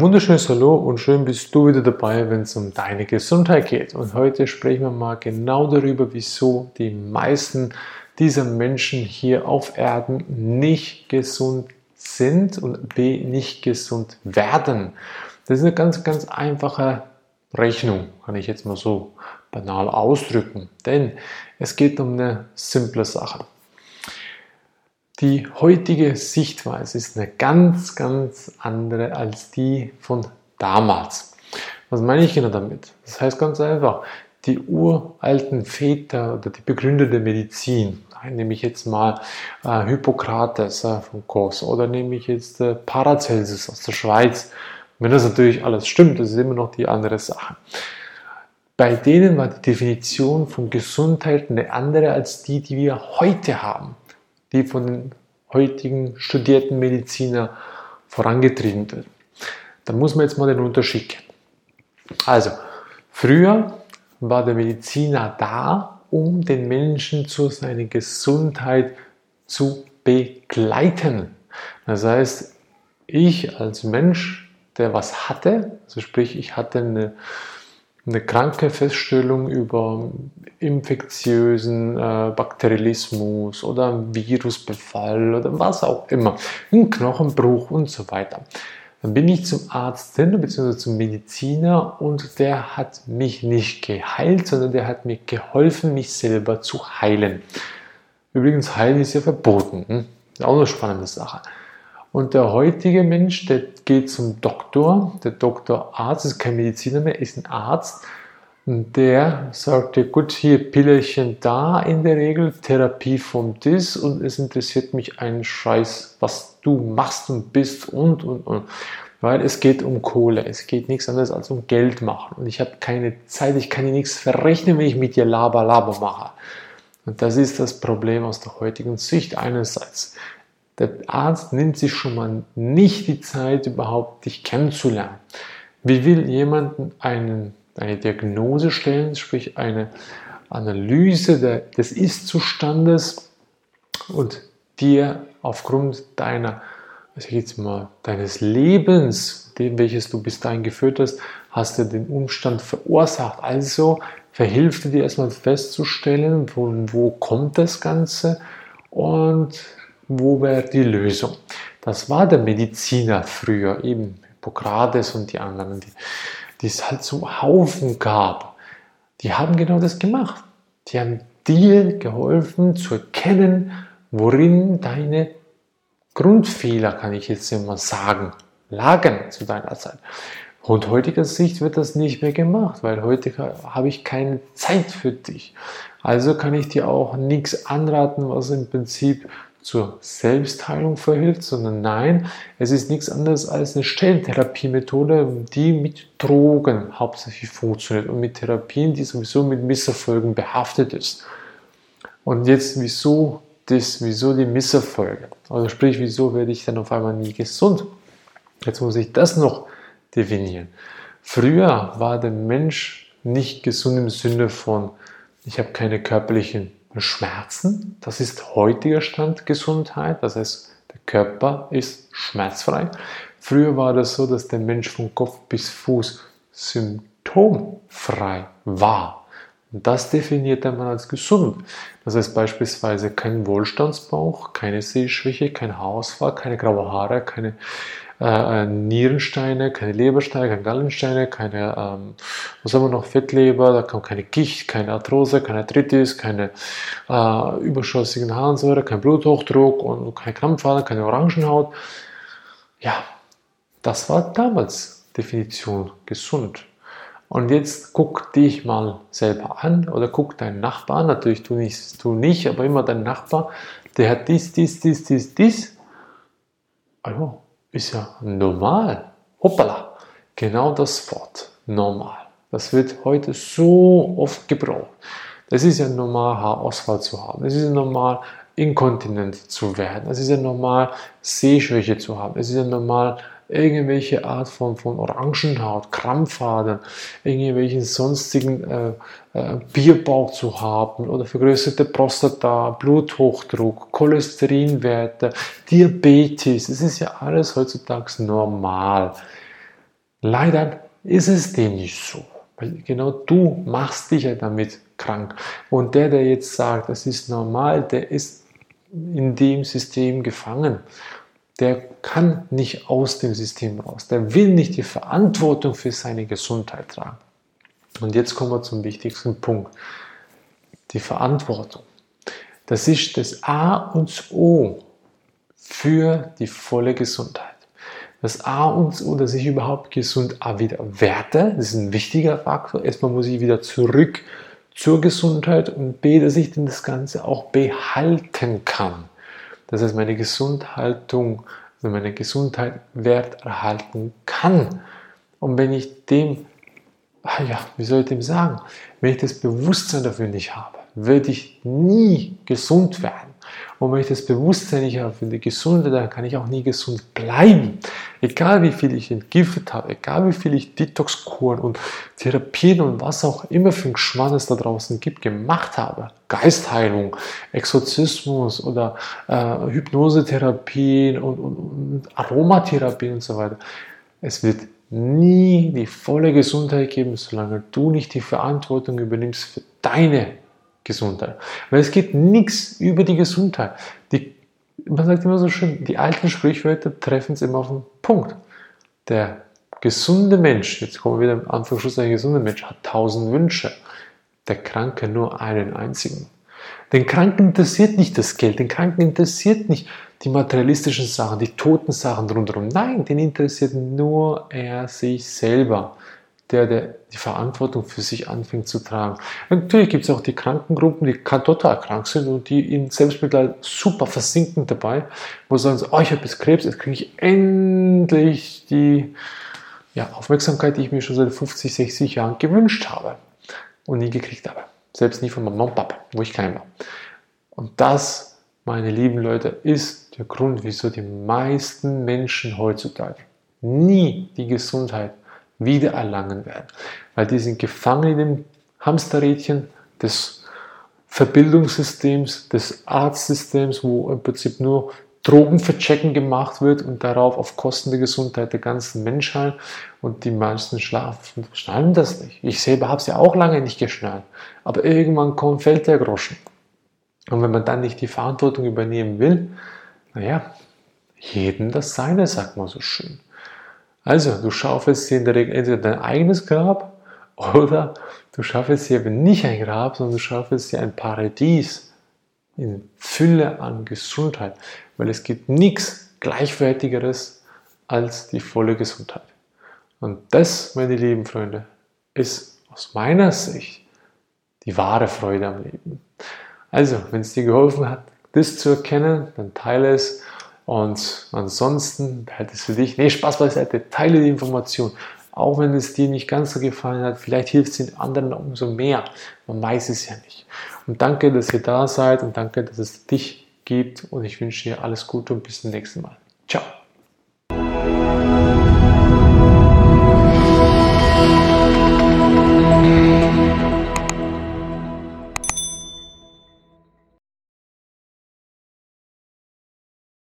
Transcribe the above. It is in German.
Wunderschönes Hallo und schön bist du wieder dabei, wenn es um deine Gesundheit geht. Und heute sprechen wir mal genau darüber, wieso die meisten dieser Menschen hier auf Erden nicht gesund sind und B nicht gesund werden. Das ist eine ganz, ganz einfache Rechnung, kann ich jetzt mal so banal ausdrücken. Denn es geht um eine simple Sache. Die heutige Sichtweise ist eine ganz, ganz andere als die von damals. Was meine ich genau damit? Das heißt ganz einfach, die uralten Väter oder die Begründer der Medizin, nehme ich jetzt mal äh, Hippokrates äh, von Kos oder nehme ich jetzt äh, Paracelsus aus der Schweiz. Wenn das natürlich alles stimmt, das ist immer noch die andere Sache. Bei denen war die Definition von Gesundheit eine andere als die, die wir heute haben die von den heutigen studierten Mediziner vorangetrieben wird. Da muss man jetzt mal den Unterschied kennen. Also, früher war der Mediziner da, um den Menschen zu seiner Gesundheit zu begleiten. Das heißt, ich als Mensch, der was hatte, also sprich, ich hatte eine eine kranke Feststellung über infektiösen äh, Bakterialismus oder Virusbefall oder was auch immer, einen Knochenbruch und so weiter. Dann bin ich zum Arzt hin, bzw. zum Mediziner und der hat mich nicht geheilt, sondern der hat mir geholfen, mich selber zu heilen. Übrigens, heilen ist ja verboten. Hm? Auch eine spannende Sache. Und der heutige Mensch, der geht zum Doktor, der Doktor Arzt ist kein Mediziner mehr, ist ein Arzt. Und der sagt dir, gut, hier Pillerchen da in der Regel, Therapie von das und es interessiert mich ein Scheiß, was du machst und bist und und und. Weil es geht um Kohle, es geht nichts anderes als um Geld machen. Und ich habe keine Zeit, ich kann dir nichts verrechnen, wenn ich mit dir Laber, Laber mache. Und das ist das Problem aus der heutigen Sicht einerseits. Der Arzt nimmt sich schon mal nicht die Zeit, überhaupt dich kennenzulernen. Wie will jemand einen, eine Diagnose stellen, sprich eine Analyse der, des Ist-Zustandes und dir aufgrund deiner, ich jetzt mal, deines Lebens, dem welches du bis dahin geführt hast, hast du den Umstand verursacht. Also verhilft dir erstmal festzustellen, wo, wo kommt das Ganze und wo wäre die Lösung? Das war der Mediziner früher, eben Hippokrates und die anderen, die, die es halt zum Haufen gab. Die haben genau das gemacht. Die haben dir geholfen zu erkennen, worin deine Grundfehler, kann ich jetzt immer sagen, lagen zu deiner Zeit. Und heutiger Sicht wird das nicht mehr gemacht, weil heute habe ich keine Zeit für dich. Also kann ich dir auch nichts anraten, was im Prinzip zur Selbstheilung verhilft, sondern nein, es ist nichts anderes als eine Stellentherapiemethode, die mit Drogen hauptsächlich funktioniert und mit Therapien, die sowieso mit Misserfolgen behaftet ist. Und jetzt, wieso das, wieso die Misserfolge? Also sprich, wieso werde ich dann auf einmal nie gesund? Jetzt muss ich das noch definieren. Früher war der Mensch nicht gesund im Sinne von, ich habe keine körperlichen Schmerzen. Das ist heutiger Stand Gesundheit. Das heißt, der Körper ist schmerzfrei. Früher war das so, dass der Mensch von Kopf bis Fuß symptomfrei war. Und das definiert man als gesund. Das heißt beispielsweise kein Wohlstandsbauch, keine Sehschwäche, kein Haarausfall, keine graue Haare, keine äh, äh, Nierensteine, keine Lebersteine, keine Gallensteine, keine, ähm, was haben wir noch, Fettleber, da kommt keine Gicht, keine Arthrose, keine Arthritis, keine äh, überschüssigen Harnsäure, kein Bluthochdruck und keine Krampfadern, keine Orangenhaut. Ja, das war damals Definition gesund. Und jetzt guck dich mal selber an oder guck deinen Nachbarn, natürlich du nicht, du nicht, aber immer dein Nachbar, der hat dies, dies, dies, dies, dies. Also, ist ja normal. Hoppala. Genau das Wort. Normal. Das wird heute so oft gebraucht. Es ist ja normal, Haarausfall zu haben. Es ist ja normal, inkontinent zu werden. Es ist ja normal, Sehschwäche zu haben. Es ist ja normal, irgendwelche Art von, von Orangenhaut, Krampfadern, irgendwelchen sonstigen äh, äh, Bierbauch zu haben oder vergrößerte Prostata, Bluthochdruck, Cholesterinwerte, Diabetes. Es ist ja alles heutzutage normal. Leider ist es dem nicht so. Weil genau du machst dich ja damit krank. Und der, der jetzt sagt, das ist normal, der ist in dem System gefangen. Der kann nicht aus dem System raus. Der will nicht die Verantwortung für seine Gesundheit tragen. Und jetzt kommen wir zum wichtigsten Punkt. Die Verantwortung. Das ist das A und das O für die volle Gesundheit. Das A und O, dass ich überhaupt gesund A wieder werte, das ist ein wichtiger Faktor. Erstmal muss ich wieder zurück zur Gesundheit und B, dass ich denn das Ganze auch behalten kann. Das heißt, meine Gesundhaltung, also meine Gesundheit wert erhalten kann. Und wenn ich dem, ah ja, wie soll ich dem sagen, wenn ich das Bewusstsein dafür nicht habe, werde ich nie gesund werden. Und wenn ich das Bewusstsein nicht habe für die Gesunde, dann kann ich auch nie gesund bleiben. Egal wie viel ich entgiftet habe, egal wie viel ich Detoxkuren und Therapien und was auch immer für ein Geschmack es da draußen gibt, gemacht habe. Geistheilung, Exorzismus oder äh, Hypnosetherapien und, und, und Aromatherapien und so weiter. Es wird nie die volle Gesundheit geben, solange du nicht die Verantwortung übernimmst für deine Gesundheit. Weil es geht nichts über die Gesundheit. Die, man sagt immer so schön, die alten Sprichwörter treffen es immer auf den Punkt. Der gesunde Mensch, jetzt kommen wir wieder am Anfang der gesunde Mensch, hat tausend Wünsche. Der Kranke nur einen einzigen. Den Kranken interessiert nicht das Geld, den Kranken interessiert nicht die materialistischen Sachen, die toten Sachen rundherum. Nein, den interessiert nur er sich selber der, der die Verantwortung für sich anfängt zu tragen. Natürlich gibt es auch die Krankengruppen, die total krank sind und die in Selbstmitleid super versinken dabei, wo sie sagen, oh, ich habe jetzt Krebs, jetzt kriege ich endlich die ja, Aufmerksamkeit, die ich mir schon seit 50, 60 Jahren gewünscht habe und nie gekriegt habe. Selbst nie von Mama und Papa, wo ich klein war. Und das, meine lieben Leute, ist der Grund, wieso die meisten Menschen heutzutage nie die Gesundheit wiedererlangen werden. Weil die sind gefangen in dem Hamsterrädchen des Verbildungssystems, des Arztsystems, wo im Prinzip nur Drogenverchecken gemacht wird und darauf auf Kosten der Gesundheit der ganzen Menschheit und die meisten schlafen, schnallen das nicht. Ich selber habe es ja auch lange nicht geschnallt, aber irgendwann kommt, fällt der Groschen. Und wenn man dann nicht die Verantwortung übernehmen will, naja, jedem das Seine, sagt man so schön. Also, du schaufelst dir in der Regel entweder dein eigenes Grab oder du schaufelst dir eben nicht ein Grab, sondern du schaufelst dir ein Paradies in Fülle an Gesundheit, weil es gibt nichts gleichwertigeres als die volle Gesundheit. Und das, meine lieben Freunde, ist aus meiner Sicht die wahre Freude am Leben. Also, wenn es dir geholfen hat, das zu erkennen, dann teile es und ansonsten halt es für dich. Nee, Spaß beiseite. Teile die Information. Auch wenn es dir nicht ganz so gefallen hat, vielleicht hilft es den anderen umso mehr. Man weiß es ja nicht. Und danke, dass ihr da seid und danke, dass es dich gibt. Und ich wünsche dir alles Gute und bis zum nächsten Mal. Ciao.